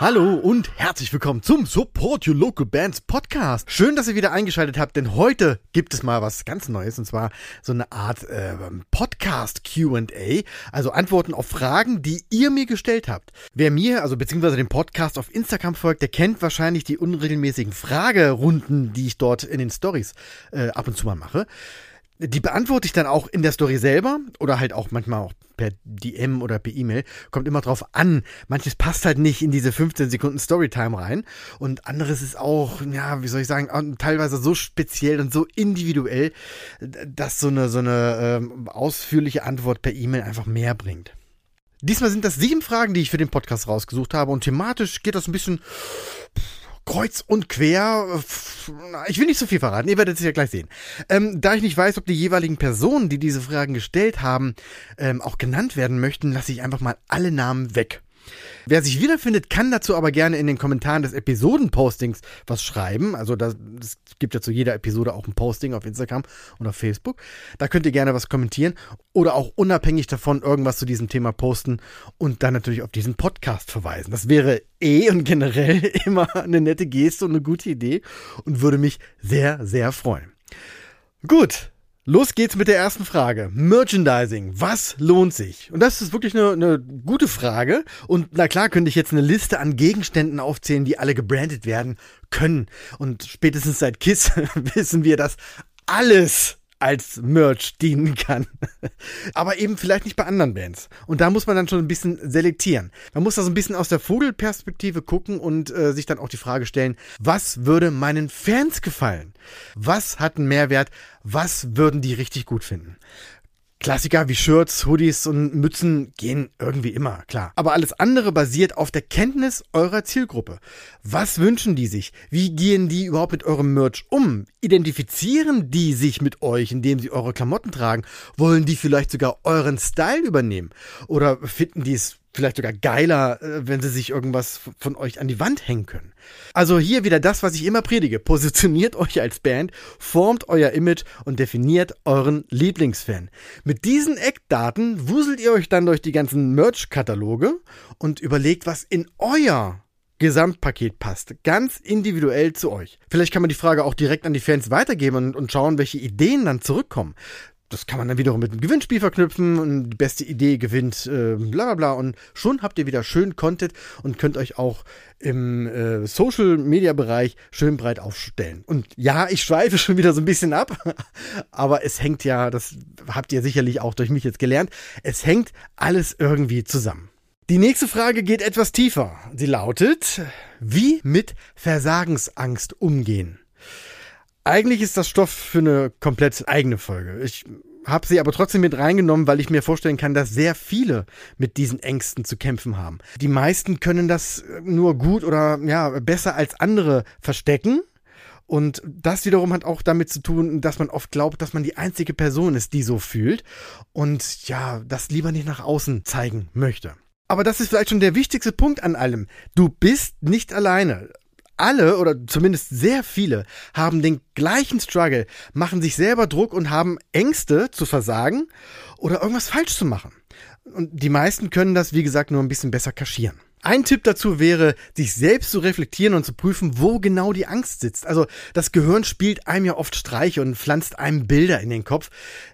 Hallo und herzlich willkommen zum Support Your Local Bands Podcast. Schön, dass ihr wieder eingeschaltet habt, denn heute gibt es mal was ganz Neues und zwar so eine Art äh, Podcast QA, also Antworten auf Fragen, die ihr mir gestellt habt. Wer mir, also beziehungsweise dem Podcast auf Instagram folgt, der kennt wahrscheinlich die unregelmäßigen Fragerunden, die ich dort in den Stories äh, ab und zu mal mache. Die beantworte ich dann auch in der Story selber oder halt auch manchmal auch per DM oder per E-Mail. Kommt immer drauf an. Manches passt halt nicht in diese 15 Sekunden Storytime rein. Und anderes ist auch, ja, wie soll ich sagen, teilweise so speziell und so individuell, dass so eine, so eine ähm, ausführliche Antwort per E-Mail einfach mehr bringt. Diesmal sind das sieben Fragen, die ich für den Podcast rausgesucht habe. Und thematisch geht das ein bisschen kreuz und quer. Ich will nicht so viel verraten, ihr werdet es ja gleich sehen. Ähm, da ich nicht weiß, ob die jeweiligen Personen, die diese Fragen gestellt haben, ähm, auch genannt werden möchten, lasse ich einfach mal alle Namen weg. Wer sich wiederfindet, kann dazu aber gerne in den Kommentaren des Episodenpostings was schreiben. Also das, es gibt ja zu jeder Episode auch ein Posting auf Instagram und auf Facebook. Da könnt ihr gerne was kommentieren oder auch unabhängig davon irgendwas zu diesem Thema posten und dann natürlich auf diesen Podcast verweisen. Das wäre eh und generell immer eine nette Geste und eine gute Idee und würde mich sehr, sehr freuen. Gut, Los geht's mit der ersten Frage. Merchandising. Was lohnt sich? Und das ist wirklich eine, eine, gute Frage. Und na klar könnte ich jetzt eine Liste an Gegenständen aufzählen, die alle gebrandet werden können. Und spätestens seit KISS wissen wir, dass alles als Merch dienen kann. Aber eben vielleicht nicht bei anderen Bands. Und da muss man dann schon ein bisschen selektieren. Man muss da so ein bisschen aus der Vogelperspektive gucken und äh, sich dann auch die Frage stellen, was würde meinen Fans gefallen? Was hat einen Mehrwert? Was würden die richtig gut finden? Klassiker wie Shirts, Hoodies und Mützen gehen irgendwie immer, klar. Aber alles andere basiert auf der Kenntnis eurer Zielgruppe. Was wünschen die sich? Wie gehen die überhaupt mit eurem Merch um? Identifizieren die sich mit euch, indem sie eure Klamotten tragen? Wollen die vielleicht sogar euren Style übernehmen? Oder finden die es vielleicht sogar geiler, äh, wenn sie sich irgendwas von euch an die Wand hängen können. Also hier wieder das, was ich immer predige. Positioniert euch als Band, formt euer Image und definiert euren Lieblingsfan. Mit diesen Eckdaten wuselt ihr euch dann durch die ganzen Merch-Kataloge und überlegt, was in euer Gesamtpaket passt. Ganz individuell zu euch. Vielleicht kann man die Frage auch direkt an die Fans weitergeben und, und schauen, welche Ideen dann zurückkommen das kann man dann wiederum mit einem Gewinnspiel verknüpfen und die beste Idee gewinnt, äh, bla bla bla. Und schon habt ihr wieder schön Content und könnt euch auch im äh, Social Media Bereich schön breit aufstellen. Und ja, ich schweife schon wieder so ein bisschen ab, aber es hängt ja, das habt ihr sicherlich auch durch mich jetzt gelernt, es hängt alles irgendwie zusammen. Die nächste Frage geht etwas tiefer. Sie lautet, wie mit Versagensangst umgehen? Eigentlich ist das Stoff für eine komplett eigene Folge. Ich habe sie aber trotzdem mit reingenommen, weil ich mir vorstellen kann, dass sehr viele mit diesen Ängsten zu kämpfen haben. Die meisten können das nur gut oder ja besser als andere verstecken. Und das wiederum hat auch damit zu tun, dass man oft glaubt, dass man die einzige Person ist, die so fühlt und ja, das lieber nicht nach außen zeigen möchte. Aber das ist vielleicht schon der wichtigste Punkt an allem. Du bist nicht alleine alle oder zumindest sehr viele haben den gleichen Struggle, machen sich selber Druck und haben Ängste zu versagen oder irgendwas falsch zu machen. Und die meisten können das, wie gesagt, nur ein bisschen besser kaschieren. Ein Tipp dazu wäre, sich selbst zu reflektieren und zu prüfen, wo genau die Angst sitzt. Also das Gehirn spielt einem ja oft Streiche und pflanzt einem Bilder in den Kopf,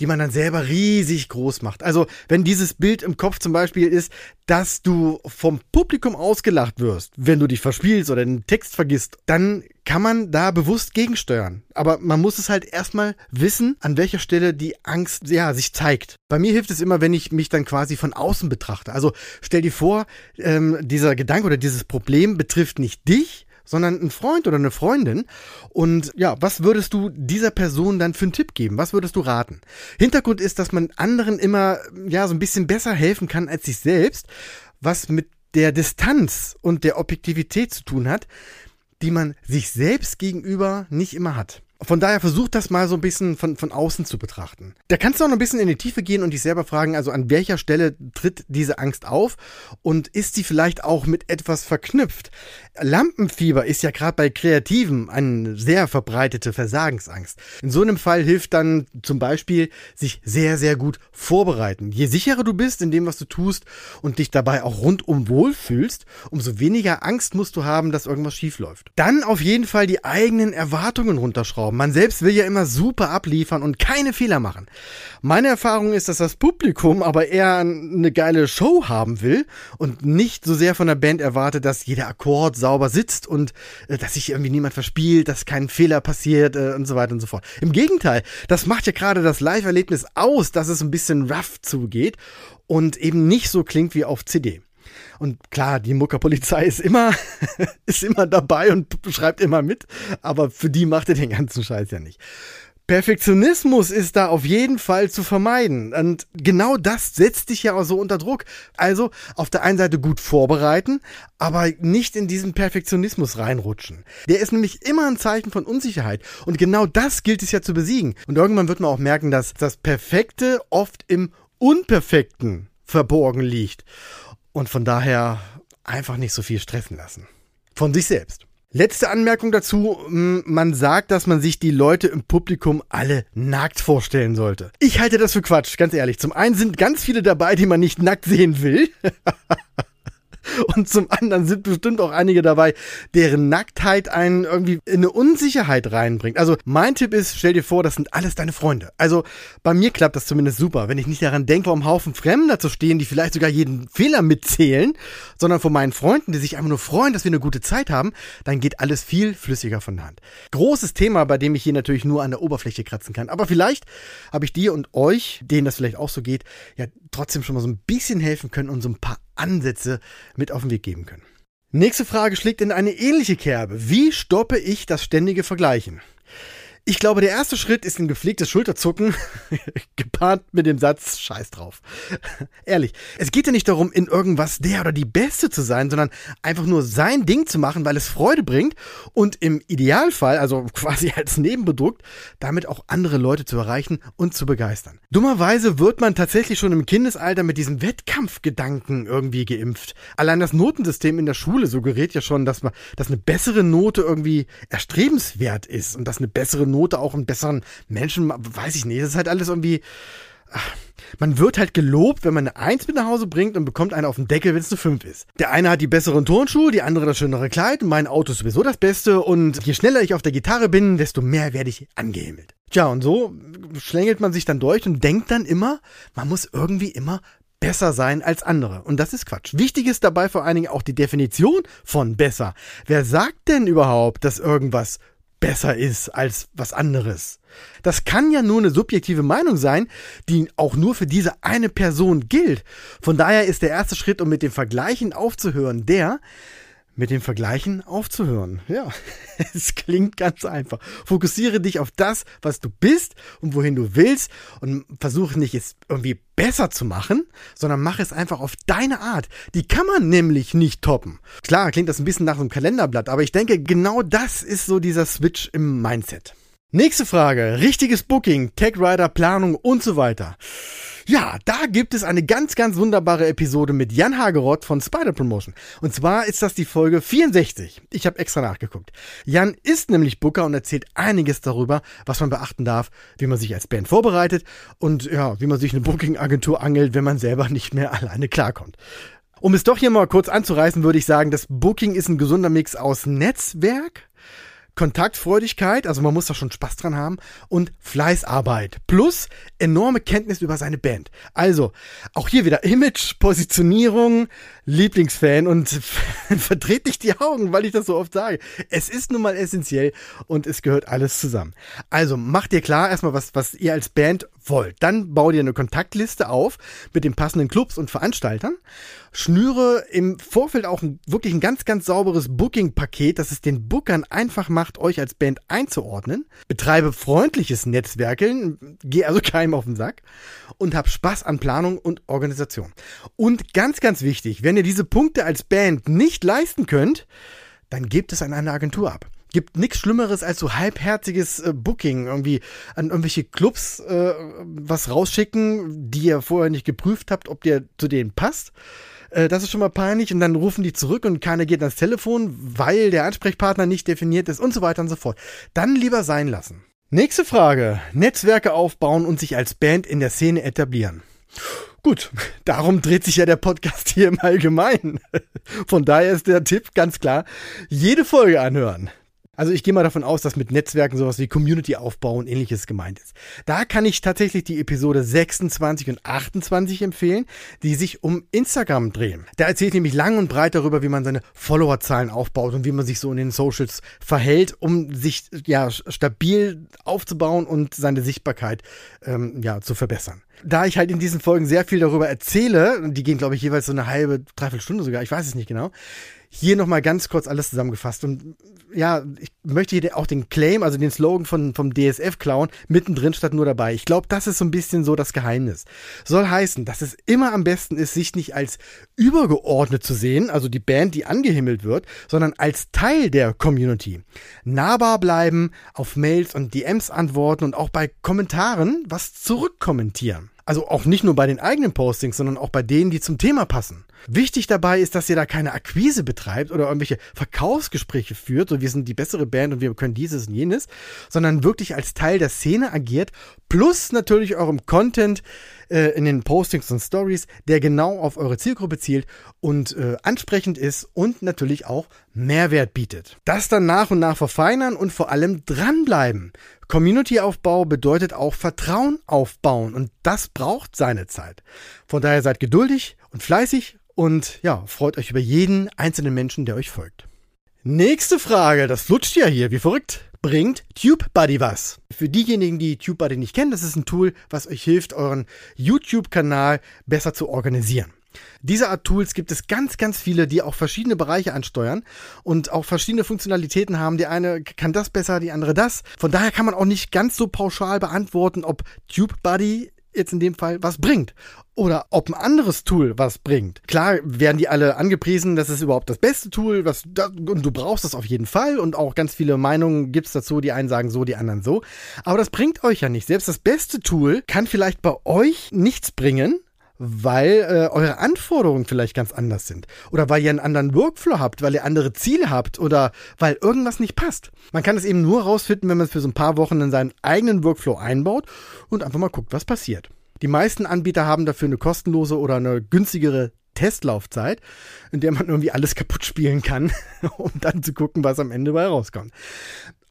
die man dann selber riesig groß macht. Also wenn dieses Bild im Kopf zum Beispiel ist, dass du vom Publikum ausgelacht wirst, wenn du dich verspielst oder den Text vergisst, dann kann man da bewusst gegensteuern. Aber man muss es halt erstmal wissen, an welcher Stelle die Angst ja, sich zeigt. Bei mir hilft es immer, wenn ich mich dann quasi von außen betrachte. Also stell dir vor, ähm, dieser Gedanke oder dieses Problem betrifft nicht dich, sondern ein Freund oder eine Freundin. Und ja, was würdest du dieser Person dann für einen Tipp geben? Was würdest du raten? Hintergrund ist, dass man anderen immer ja so ein bisschen besser helfen kann als sich selbst, was mit der Distanz und der Objektivität zu tun hat, die man sich selbst gegenüber nicht immer hat. Von daher versuch das mal so ein bisschen von, von außen zu betrachten. Da kannst du auch noch ein bisschen in die Tiefe gehen und dich selber fragen, also an welcher Stelle tritt diese Angst auf und ist sie vielleicht auch mit etwas verknüpft? Lampenfieber ist ja gerade bei Kreativen eine sehr verbreitete Versagensangst. In so einem Fall hilft dann zum Beispiel sich sehr, sehr gut vorbereiten. Je sicherer du bist in dem, was du tust und dich dabei auch rundum wohlfühlst, umso weniger Angst musst du haben, dass irgendwas schief läuft. Dann auf jeden Fall die eigenen Erwartungen runterschrauben schrauben. Man selbst will ja immer super abliefern und keine Fehler machen. Meine Erfahrung ist, dass das Publikum aber eher eine geile Show haben will und nicht so sehr von der Band erwartet, dass jeder Akkord sauber sitzt und äh, dass sich irgendwie niemand verspielt, dass kein Fehler passiert äh, und so weiter und so fort. Im Gegenteil, das macht ja gerade das Live-Erlebnis aus, dass es ein bisschen rough zugeht und eben nicht so klingt wie auf CD. Und klar, die Muckerpolizei ist immer, ist immer dabei und schreibt immer mit, aber für die macht er den ganzen Scheiß ja nicht. Perfektionismus ist da auf jeden Fall zu vermeiden. Und genau das setzt dich ja auch so unter Druck. Also auf der einen Seite gut vorbereiten, aber nicht in diesen Perfektionismus reinrutschen. Der ist nämlich immer ein Zeichen von Unsicherheit. Und genau das gilt es ja zu besiegen. Und irgendwann wird man auch merken, dass das Perfekte oft im Unperfekten verborgen liegt. Und von daher einfach nicht so viel stressen lassen. Von sich selbst. Letzte Anmerkung dazu, man sagt, dass man sich die Leute im Publikum alle nackt vorstellen sollte. Ich halte das für Quatsch, ganz ehrlich. Zum einen sind ganz viele dabei, die man nicht nackt sehen will. Und zum anderen sind bestimmt auch einige dabei, deren Nacktheit einen irgendwie in eine Unsicherheit reinbringt. Also mein Tipp ist, stell dir vor, das sind alles deine Freunde. Also bei mir klappt das zumindest super, wenn ich nicht daran denke, vor einem Haufen Fremder zu stehen, die vielleicht sogar jeden Fehler mitzählen, sondern vor meinen Freunden, die sich einfach nur freuen, dass wir eine gute Zeit haben, dann geht alles viel flüssiger von der Hand. Großes Thema, bei dem ich hier natürlich nur an der Oberfläche kratzen kann. Aber vielleicht habe ich dir und euch, denen das vielleicht auch so geht, ja trotzdem schon mal so ein bisschen helfen können und so ein paar Ansätze mit auf den Weg geben können. Nächste Frage schlägt in eine ähnliche Kerbe. Wie stoppe ich das ständige Vergleichen? Ich glaube, der erste Schritt ist ein gepflegtes Schulterzucken, gepaart mit dem Satz Scheiß drauf. Ehrlich, es geht ja nicht darum, in irgendwas der oder die Beste zu sein, sondern einfach nur sein Ding zu machen, weil es Freude bringt und im Idealfall, also quasi als Nebenprodukt, damit auch andere Leute zu erreichen und zu begeistern. Dummerweise wird man tatsächlich schon im Kindesalter mit diesem Wettkampfgedanken irgendwie geimpft. Allein das Notensystem in der Schule suggeriert ja schon, dass man, dass eine bessere Note irgendwie erstrebenswert ist und dass eine bessere Note Note auch einen besseren Menschen, weiß ich nicht. Das ist halt alles irgendwie. Man wird halt gelobt, wenn man eine Eins mit nach Hause bringt und bekommt eine auf den Deckel, wenn es eine 5 ist. Der eine hat die besseren Turnschuhe, die andere das schönere Kleid und mein Auto ist sowieso das Beste und je schneller ich auf der Gitarre bin, desto mehr werde ich angehimmelt. Tja, und so schlängelt man sich dann durch und denkt dann immer, man muss irgendwie immer besser sein als andere. Und das ist Quatsch. Wichtig ist dabei vor allen Dingen auch die Definition von besser. Wer sagt denn überhaupt, dass irgendwas besser ist als was anderes. Das kann ja nur eine subjektive Meinung sein, die auch nur für diese eine Person gilt. Von daher ist der erste Schritt, um mit dem Vergleichen aufzuhören, der, mit dem Vergleichen aufzuhören. Ja, es klingt ganz einfach. Fokussiere dich auf das, was du bist und wohin du willst und versuche nicht es irgendwie besser zu machen, sondern mach es einfach auf deine Art. Die kann man nämlich nicht toppen. Klar, klingt das ein bisschen nach einem Kalenderblatt, aber ich denke, genau das ist so dieser Switch im Mindset. Nächste Frage. Richtiges Booking, Tech Rider, Planung und so weiter. Ja, da gibt es eine ganz, ganz wunderbare Episode mit Jan Hageroth von Spider Promotion. Und zwar ist das die Folge 64. Ich habe extra nachgeguckt. Jan ist nämlich Booker und erzählt einiges darüber, was man beachten darf, wie man sich als Band vorbereitet und ja, wie man sich eine Booking-Agentur angelt, wenn man selber nicht mehr alleine klarkommt. Um es doch hier mal kurz anzureißen, würde ich sagen, das Booking ist ein gesunder Mix aus Netzwerk, Kontaktfreudigkeit, also man muss da schon Spaß dran haben und Fleißarbeit plus enorme Kenntnis über seine Band. Also auch hier wieder Image, Positionierung, Lieblingsfan und verdreht nicht die Augen, weil ich das so oft sage. Es ist nun mal essentiell und es gehört alles zusammen. Also macht dir klar erstmal, was, was ihr als Band wollt. Dann bau dir eine Kontaktliste auf mit den passenden Clubs und Veranstaltern. Schnüre im Vorfeld auch ein, wirklich ein ganz, ganz sauberes Booking-Paket, das es den Bookern einfach macht, euch als Band einzuordnen. Betreibe freundliches Netzwerkeln, geh also keinem auf den Sack und hab Spaß an Planung und Organisation. Und ganz, ganz wichtig, wenn ihr diese Punkte als Band nicht leisten könnt, dann gebt es an eine Agentur ab. Gibt nichts Schlimmeres als so halbherziges äh, Booking, irgendwie an irgendwelche Clubs äh, was rausschicken, die ihr vorher nicht geprüft habt, ob der zu denen passt. Äh, das ist schon mal peinlich und dann rufen die zurück und keiner geht ans Telefon, weil der Ansprechpartner nicht definiert ist und so weiter und so fort. Dann lieber sein lassen. Nächste Frage. Netzwerke aufbauen und sich als Band in der Szene etablieren. Gut, darum dreht sich ja der Podcast hier im Allgemeinen. Von daher ist der Tipp ganz klar, jede Folge anhören. Also ich gehe mal davon aus, dass mit Netzwerken sowas wie Community-Aufbau und ähnliches gemeint ist. Da kann ich tatsächlich die Episode 26 und 28 empfehlen, die sich um Instagram drehen. Da erzählt nämlich lang und breit darüber, wie man seine Followerzahlen aufbaut und wie man sich so in den Socials verhält, um sich ja stabil aufzubauen und seine Sichtbarkeit ähm, ja zu verbessern da ich halt in diesen Folgen sehr viel darüber erzähle, die gehen, glaube ich, jeweils so eine halbe, dreiviertel Stunde sogar, ich weiß es nicht genau, hier nochmal ganz kurz alles zusammengefasst. Und ja, ich möchte hier auch den Claim, also den Slogan von, vom DSF klauen, mittendrin statt nur dabei. Ich glaube, das ist so ein bisschen so das Geheimnis. Soll heißen, dass es immer am besten ist, sich nicht als übergeordnet zu sehen, also die Band, die angehimmelt wird, sondern als Teil der Community. Nahbar bleiben, auf Mails und DMs antworten und auch bei Kommentaren was zurückkommentieren. Also auch nicht nur bei den eigenen Postings, sondern auch bei denen, die zum Thema passen. Wichtig dabei ist, dass ihr da keine Akquise betreibt oder irgendwelche Verkaufsgespräche führt, so wir sind die bessere Band und wir können dieses und jenes, sondern wirklich als Teil der Szene agiert, plus natürlich eurem Content äh, in den Postings und Stories, der genau auf eure Zielgruppe zielt und äh, ansprechend ist und natürlich auch Mehrwert bietet. Das dann nach und nach verfeinern und vor allem dranbleiben. Community-Aufbau bedeutet auch Vertrauen aufbauen und das braucht seine Zeit. Von daher seid geduldig und fleißig und ja, freut euch über jeden einzelnen Menschen, der euch folgt. Nächste Frage, das flutscht ja hier, wie verrückt. Bringt TubeBuddy was? Für diejenigen, die TubeBuddy nicht kennen, das ist ein Tool, was euch hilft, euren YouTube-Kanal besser zu organisieren. Diese Art Tools gibt es ganz, ganz viele, die auch verschiedene Bereiche ansteuern und auch verschiedene Funktionalitäten haben. Die eine kann das besser, die andere das. Von daher kann man auch nicht ganz so pauschal beantworten, ob TubeBuddy jetzt in dem Fall was bringt. Oder ob ein anderes Tool was bringt. Klar werden die alle angepriesen, das ist überhaupt das beste Tool, was und du brauchst das auf jeden Fall. Und auch ganz viele Meinungen gibt's dazu, die einen sagen so, die anderen so, aber das bringt euch ja nicht. Selbst das beste Tool kann vielleicht bei euch nichts bringen, weil äh, eure Anforderungen vielleicht ganz anders sind. Oder weil ihr einen anderen Workflow habt, weil ihr andere Ziele habt oder weil irgendwas nicht passt. Man kann es eben nur rausfinden, wenn man es für so ein paar Wochen in seinen eigenen Workflow einbaut und einfach mal guckt, was passiert. Die meisten Anbieter haben dafür eine kostenlose oder eine günstigere Testlaufzeit, in der man irgendwie alles kaputt spielen kann, um dann zu gucken, was am Ende bei rauskommt.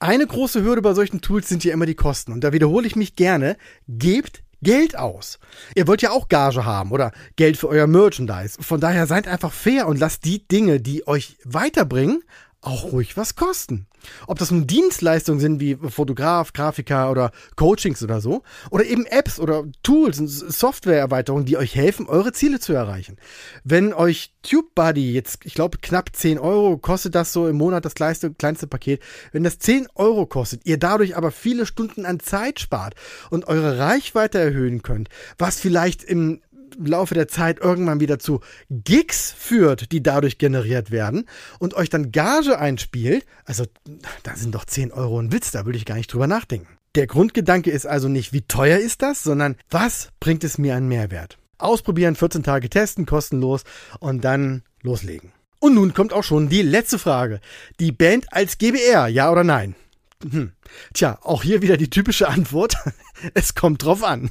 Eine große Hürde bei solchen Tools sind ja immer die Kosten. Und da wiederhole ich mich gerne, gebt Geld aus. Ihr wollt ja auch Gage haben oder Geld für euer Merchandise. Von daher seid einfach fair und lasst die Dinge, die euch weiterbringen, auch ruhig was kosten. Ob das nun Dienstleistungen sind wie Fotograf, Grafiker oder Coachings oder so, oder eben Apps oder Tools und Softwareerweiterungen, die euch helfen, eure Ziele zu erreichen. Wenn euch TubeBuddy jetzt, ich glaube, knapp 10 Euro kostet das so im Monat das kleinste, kleinste Paket, wenn das 10 Euro kostet, ihr dadurch aber viele Stunden an Zeit spart und eure Reichweite erhöhen könnt, was vielleicht im Laufe der Zeit irgendwann wieder zu Gigs führt, die dadurch generiert werden und euch dann Gage einspielt, also da sind doch 10 Euro ein Witz, da würde ich gar nicht drüber nachdenken. Der Grundgedanke ist also nicht, wie teuer ist das, sondern was bringt es mir an Mehrwert? Ausprobieren, 14 Tage testen, kostenlos und dann loslegen. Und nun kommt auch schon die letzte Frage. Die Band als GBR, ja oder nein? Hm. Tja, auch hier wieder die typische Antwort. es kommt drauf an.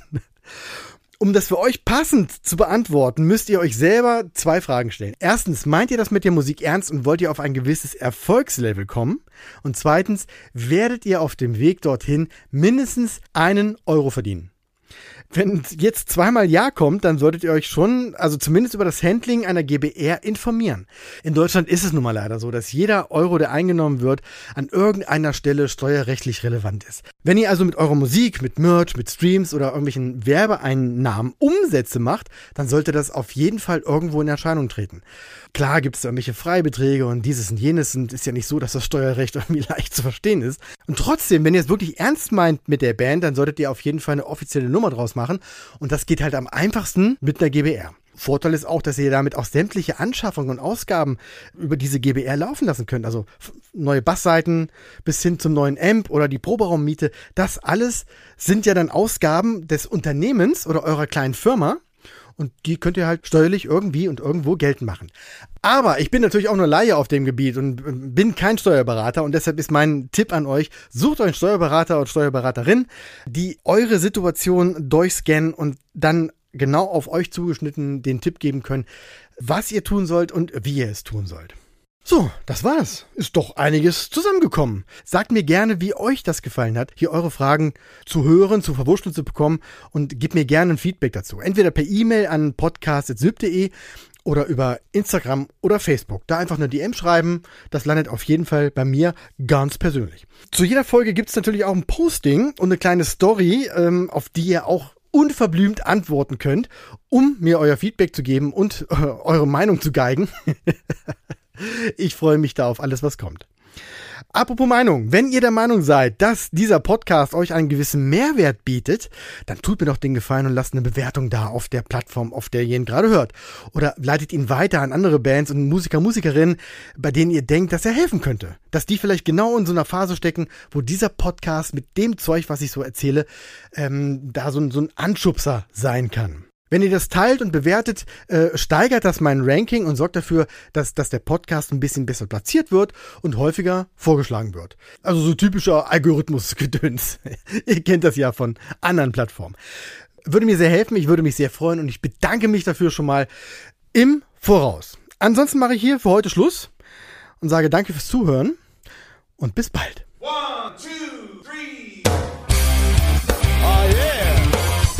Um das für euch passend zu beantworten, müsst ihr euch selber zwei Fragen stellen. Erstens, meint ihr das mit der Musik ernst und wollt ihr auf ein gewisses Erfolgslevel kommen? Und zweitens, werdet ihr auf dem Weg dorthin mindestens einen Euro verdienen? Wenn jetzt zweimal Ja kommt, dann solltet ihr euch schon, also zumindest über das Handling einer GBR informieren. In Deutschland ist es nun mal leider so, dass jeder Euro, der eingenommen wird, an irgendeiner Stelle steuerrechtlich relevant ist. Wenn ihr also mit eurer Musik, mit Merch, mit Streams oder irgendwelchen Werbeeinnahmen Umsätze macht, dann sollte das auf jeden Fall irgendwo in Erscheinung treten. Klar gibt es irgendwelche Freibeträge und dieses und jenes und ist ja nicht so, dass das Steuerrecht irgendwie leicht zu verstehen ist. Und trotzdem, wenn ihr es wirklich ernst meint mit der Band, dann solltet ihr auf jeden Fall eine offizielle Nummer draus machen. Und das geht halt am einfachsten mit einer GBR. Vorteil ist auch, dass ihr damit auch sämtliche Anschaffungen und Ausgaben über diese GBR laufen lassen könnt. Also neue Bassseiten bis hin zum neuen Amp oder die Proberaummiete. Das alles sind ja dann Ausgaben des Unternehmens oder eurer kleinen Firma. Und die könnt ihr halt steuerlich irgendwie und irgendwo geltend machen. Aber ich bin natürlich auch nur Laie auf dem Gebiet und bin kein Steuerberater und deshalb ist mein Tipp an euch, sucht euch einen Steuerberater oder Steuerberaterin, die eure Situation durchscannen und dann genau auf euch zugeschnitten den Tipp geben können, was ihr tun sollt und wie ihr es tun sollt. So, das war's. Ist doch einiges zusammengekommen. Sagt mir gerne, wie euch das gefallen hat, hier eure Fragen zu hören, zu verwurschteln zu bekommen und gebt mir gerne ein Feedback dazu. Entweder per E-Mail an podcast.syb.de oder über Instagram oder Facebook. Da einfach eine DM schreiben. Das landet auf jeden Fall bei mir ganz persönlich. Zu jeder Folge gibt's natürlich auch ein Posting und eine kleine Story, ähm, auf die ihr auch unverblümt antworten könnt, um mir euer Feedback zu geben und äh, eure Meinung zu geigen. Ich freue mich da auf alles, was kommt. Apropos Meinung, wenn ihr der Meinung seid, dass dieser Podcast euch einen gewissen Mehrwert bietet, dann tut mir doch den Gefallen und lasst eine Bewertung da auf der Plattform, auf der ihr ihn gerade hört. Oder leitet ihn weiter an andere Bands und Musiker, Musikerinnen, bei denen ihr denkt, dass er helfen könnte. Dass die vielleicht genau in so einer Phase stecken, wo dieser Podcast mit dem Zeug, was ich so erzähle, ähm, da so, so ein Anschubser sein kann. Wenn ihr das teilt und bewertet, äh, steigert das mein Ranking und sorgt dafür, dass, dass der Podcast ein bisschen besser platziert wird und häufiger vorgeschlagen wird. Also so typischer Algorithmusgedöns. ihr kennt das ja von anderen Plattformen. Würde mir sehr helfen, ich würde mich sehr freuen und ich bedanke mich dafür schon mal im Voraus. Ansonsten mache ich hier für heute Schluss und sage danke fürs Zuhören und bis bald. One,